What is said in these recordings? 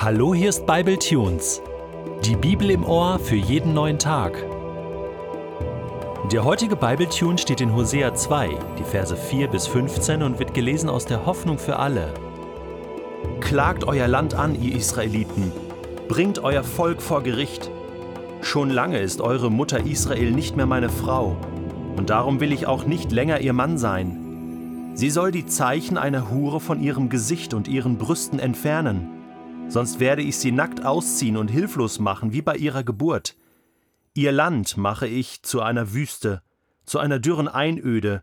Hallo, hier ist Bible Tunes. Die Bibel im Ohr für jeden neuen Tag. Der heutige Bible Tune steht in Hosea 2, die Verse 4 bis 15 und wird gelesen aus der Hoffnung für alle. Klagt euer Land an, ihr Israeliten, bringt euer Volk vor Gericht. Schon lange ist eure Mutter Israel nicht mehr meine Frau, und darum will ich auch nicht länger ihr Mann sein. Sie soll die Zeichen einer Hure von ihrem Gesicht und ihren Brüsten entfernen sonst werde ich sie nackt ausziehen und hilflos machen, wie bei ihrer Geburt. Ihr Land mache ich zu einer Wüste, zu einer dürren Einöde.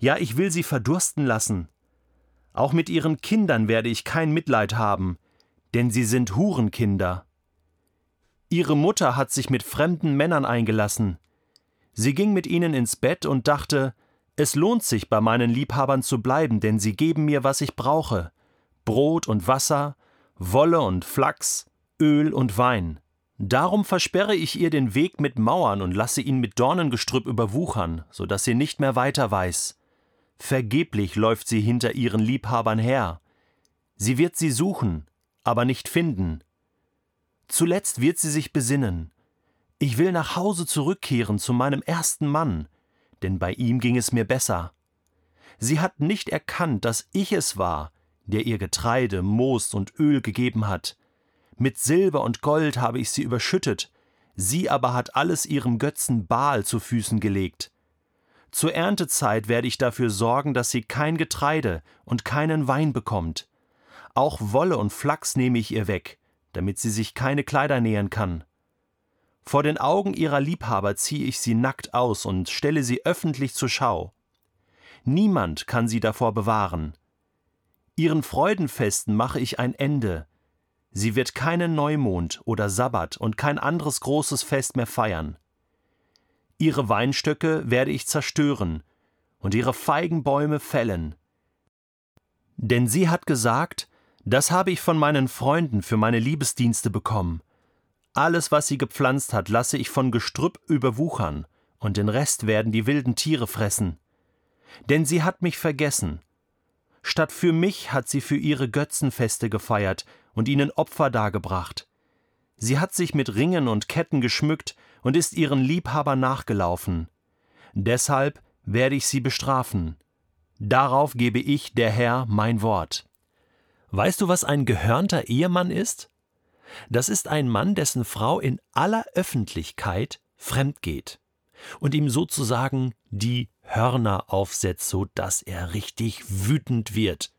Ja, ich will sie verdursten lassen. Auch mit ihren Kindern werde ich kein Mitleid haben, denn sie sind Hurenkinder. Ihre Mutter hat sich mit fremden Männern eingelassen. Sie ging mit ihnen ins Bett und dachte, es lohnt sich, bei meinen Liebhabern zu bleiben, denn sie geben mir, was ich brauche Brot und Wasser, Wolle und Flachs, Öl und Wein. Darum versperre ich ihr den Weg mit Mauern und lasse ihn mit Dornengestrüpp überwuchern, so dass sie nicht mehr weiter weiß. Vergeblich läuft sie hinter ihren Liebhabern her. Sie wird sie suchen, aber nicht finden. Zuletzt wird sie sich besinnen. Ich will nach Hause zurückkehren zu meinem ersten Mann, denn bei ihm ging es mir besser. Sie hat nicht erkannt, dass ich es war, der ihr Getreide, Moos und Öl gegeben hat. Mit Silber und Gold habe ich sie überschüttet, sie aber hat alles ihrem Götzen Baal zu Füßen gelegt. Zur Erntezeit werde ich dafür sorgen, dass sie kein Getreide und keinen Wein bekommt. Auch Wolle und Flachs nehme ich ihr weg, damit sie sich keine Kleider nähen kann. Vor den Augen ihrer Liebhaber ziehe ich sie nackt aus und stelle sie öffentlich zur Schau. Niemand kann sie davor bewahren. Ihren Freudenfesten mache ich ein Ende. Sie wird keinen Neumond oder Sabbat und kein anderes großes Fest mehr feiern. Ihre Weinstöcke werde ich zerstören und ihre Feigenbäume fällen. Denn sie hat gesagt, das habe ich von meinen Freunden für meine Liebesdienste bekommen. Alles, was sie gepflanzt hat, lasse ich von Gestrüpp überwuchern, und den Rest werden die wilden Tiere fressen. Denn sie hat mich vergessen, Statt für mich hat sie für ihre Götzenfeste gefeiert und ihnen Opfer dargebracht. Sie hat sich mit Ringen und Ketten geschmückt und ist ihren Liebhaber nachgelaufen. Deshalb werde ich sie bestrafen. Darauf gebe ich, der Herr, mein Wort. Weißt du, was ein gehörnter Ehemann ist? Das ist ein Mann, dessen Frau in aller Öffentlichkeit fremd geht und ihm sozusagen die Hörner aufsetzt, so dass er richtig wütend wird.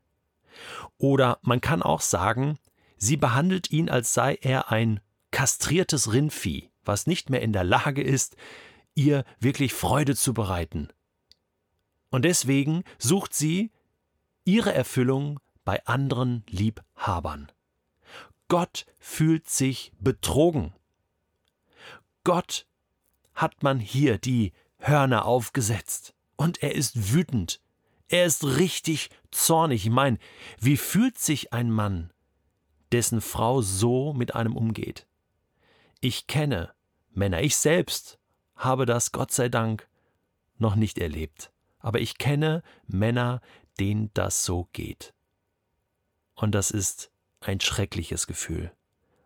Oder man kann auch sagen, sie behandelt ihn, als sei er ein kastriertes Rindvieh, was nicht mehr in der Lage ist, ihr wirklich Freude zu bereiten. Und deswegen sucht sie ihre Erfüllung bei anderen Liebhabern. Gott fühlt sich betrogen. Gott hat man hier die Hörner aufgesetzt. Und er ist wütend. Er ist richtig zornig. Ich meine, wie fühlt sich ein Mann, dessen Frau so mit einem umgeht? Ich kenne Männer, ich selbst habe das, Gott sei Dank, noch nicht erlebt. Aber ich kenne Männer, denen das so geht. Und das ist ein schreckliches Gefühl.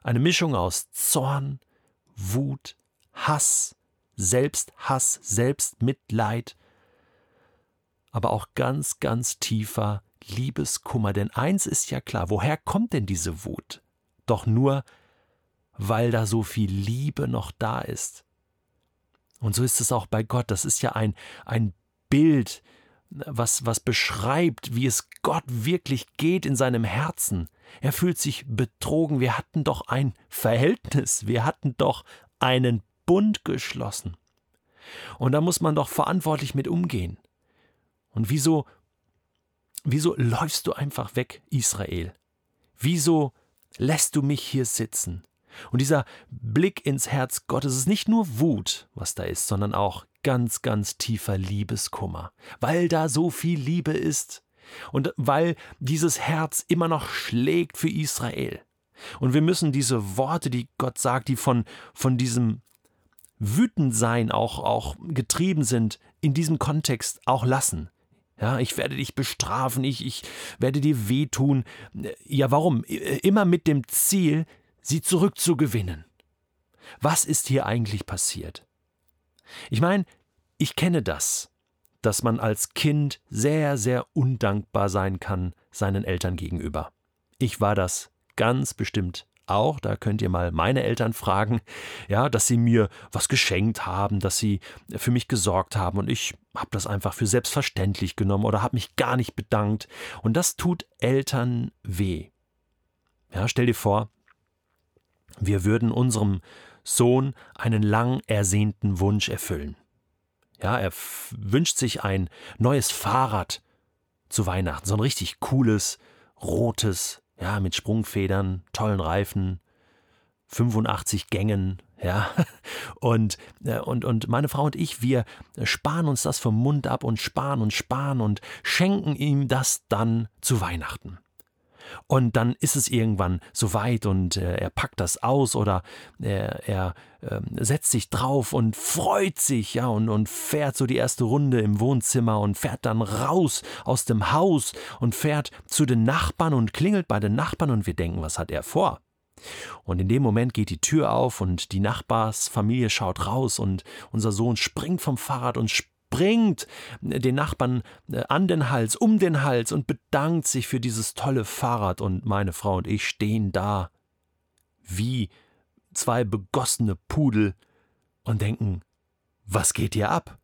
Eine Mischung aus Zorn, Wut, Hass, Selbsthass, Selbstmitleid, aber auch ganz, ganz tiefer Liebeskummer. Denn eins ist ja klar, woher kommt denn diese Wut? Doch nur, weil da so viel Liebe noch da ist. Und so ist es auch bei Gott. Das ist ja ein, ein Bild, was, was beschreibt, wie es Gott wirklich geht in seinem Herzen. Er fühlt sich betrogen. Wir hatten doch ein Verhältnis. Wir hatten doch einen Bund geschlossen. Und da muss man doch verantwortlich mit umgehen. Und wieso, wieso läufst du einfach weg, Israel? Wieso lässt du mich hier sitzen? Und dieser Blick ins Herz Gottes ist nicht nur Wut, was da ist, sondern auch ganz, ganz tiefer Liebeskummer, weil da so viel Liebe ist und weil dieses Herz immer noch schlägt für Israel. Und wir müssen diese Worte, die Gott sagt, die von, von diesem Wütendsein auch, auch getrieben sind, in diesem Kontext auch lassen. Ja, ich werde dich bestrafen, ich, ich werde dir wehtun. Ja, warum? Immer mit dem Ziel, sie zurückzugewinnen. Was ist hier eigentlich passiert? Ich meine, ich kenne das, dass man als Kind sehr, sehr undankbar sein kann seinen Eltern gegenüber. Ich war das ganz bestimmt auch, da könnt ihr mal meine Eltern fragen, ja, dass sie mir was geschenkt haben, dass sie für mich gesorgt haben und ich habe das einfach für selbstverständlich genommen oder habe mich gar nicht bedankt und das tut Eltern weh. Ja, stell dir vor, wir würden unserem Sohn einen lang ersehnten Wunsch erfüllen. Ja, er wünscht sich ein neues Fahrrad zu Weihnachten, so ein richtig cooles, rotes, ja, mit Sprungfedern, tollen Reifen, 85 Gängen, ja. Und, äh, und, und meine Frau und ich, wir sparen uns das vom Mund ab und sparen und sparen und schenken ihm das dann zu Weihnachten. Und dann ist es irgendwann soweit und äh, er packt das aus oder er, er äh, setzt sich drauf und freut sich, ja, und, und fährt so die erste Runde im Wohnzimmer und fährt dann raus aus dem Haus und fährt zu den Nachbarn und klingelt bei den Nachbarn und wir denken, was hat er vor? Und in dem Moment geht die Tür auf und die Nachbarsfamilie schaut raus und unser Sohn springt vom Fahrrad und springt den Nachbarn äh, an den Hals, um den Hals und bedankt sich für dieses tolle Fahrrad. Und meine Frau und ich stehen da wie zwei begossene Pudel und denken, was geht hier ab?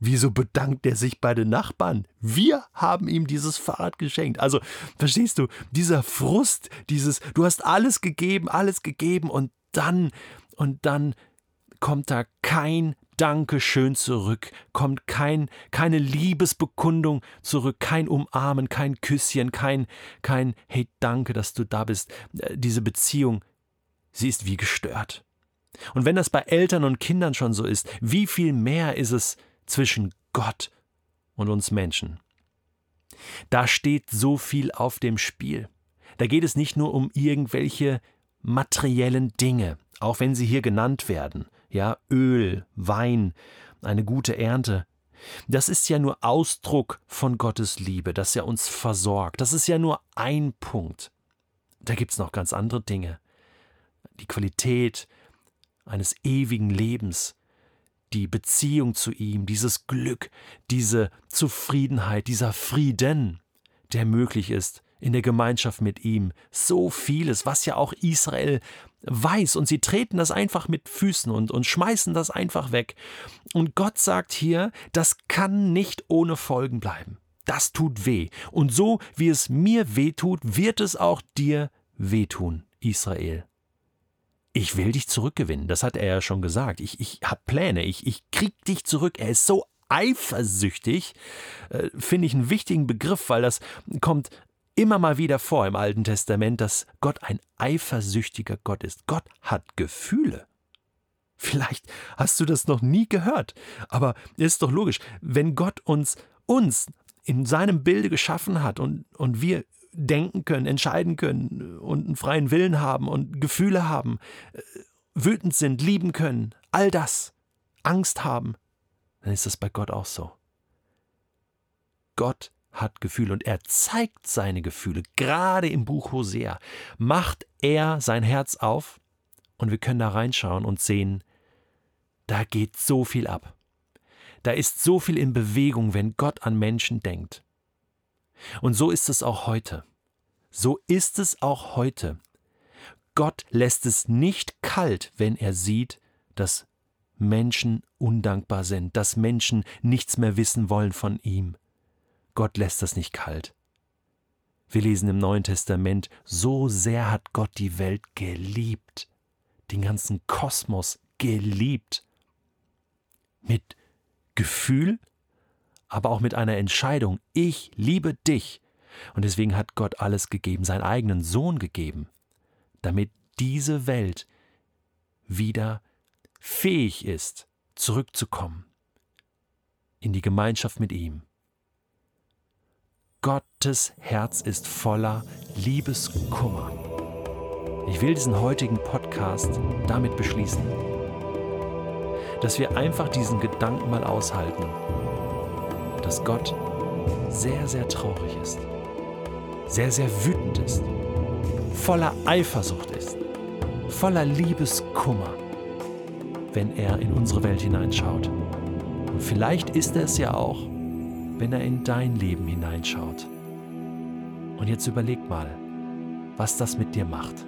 Wieso bedankt er sich bei den Nachbarn? Wir haben ihm dieses Fahrrad geschenkt. Also, verstehst du, dieser Frust, dieses, du hast alles gegeben, alles gegeben und dann, und dann kommt da kein Dankeschön zurück, kommt kein, keine Liebesbekundung zurück, kein Umarmen, kein Küsschen, kein, kein Hey, danke, dass du da bist. Äh, diese Beziehung, sie ist wie gestört. Und wenn das bei Eltern und Kindern schon so ist, wie viel mehr ist es zwischen Gott und uns Menschen? Da steht so viel auf dem Spiel. Da geht es nicht nur um irgendwelche materiellen Dinge, auch wenn sie hier genannt werden, ja, Öl, Wein, eine gute Ernte. Das ist ja nur Ausdruck von Gottes Liebe, dass er uns versorgt. Das ist ja nur ein Punkt. Da gibt es noch ganz andere Dinge. Die Qualität eines ewigen Lebens, die Beziehung zu ihm, dieses Glück, diese Zufriedenheit, dieser Frieden, der möglich ist in der Gemeinschaft mit ihm. So vieles, was ja auch Israel weiß und sie treten das einfach mit Füßen und, und schmeißen das einfach weg. Und Gott sagt hier, das kann nicht ohne Folgen bleiben. Das tut weh. Und so wie es mir weh tut, wird es auch dir wehtun, Israel. Ich will dich zurückgewinnen, das hat er ja schon gesagt. Ich, ich habe Pläne, ich, ich krieg dich zurück. Er ist so eifersüchtig, äh, finde ich einen wichtigen Begriff, weil das kommt immer mal wieder vor im Alten Testament, dass Gott ein eifersüchtiger Gott ist. Gott hat Gefühle. Vielleicht hast du das noch nie gehört, aber ist doch logisch, wenn Gott uns, uns in seinem Bilde geschaffen hat und, und wir denken können, entscheiden können und einen freien Willen haben und Gefühle haben, äh, wütend sind, lieben können, all das, Angst haben, dann ist das bei Gott auch so. Gott hat Gefühle und er zeigt seine Gefühle. Gerade im Buch Hosea macht er sein Herz auf und wir können da reinschauen und sehen, da geht so viel ab. Da ist so viel in Bewegung, wenn Gott an Menschen denkt. Und so ist es auch heute. So ist es auch heute. Gott lässt es nicht kalt, wenn er sieht, dass Menschen undankbar sind, dass Menschen nichts mehr wissen wollen von ihm. Gott lässt das nicht kalt. Wir lesen im Neuen Testament, so sehr hat Gott die Welt geliebt, den ganzen Kosmos geliebt. Mit Gefühl, aber auch mit einer Entscheidung, ich liebe dich. Und deswegen hat Gott alles gegeben, seinen eigenen Sohn gegeben, damit diese Welt wieder fähig ist, zurückzukommen in die Gemeinschaft mit ihm. Gottes Herz ist voller Liebeskummer. Ich will diesen heutigen Podcast damit beschließen, dass wir einfach diesen Gedanken mal aushalten, dass Gott sehr, sehr traurig ist, sehr, sehr wütend ist, voller Eifersucht ist, voller Liebeskummer, wenn er in unsere Welt hineinschaut. Und vielleicht ist er es ja auch, wenn er in dein Leben hineinschaut. Und jetzt überleg mal, was das mit dir macht.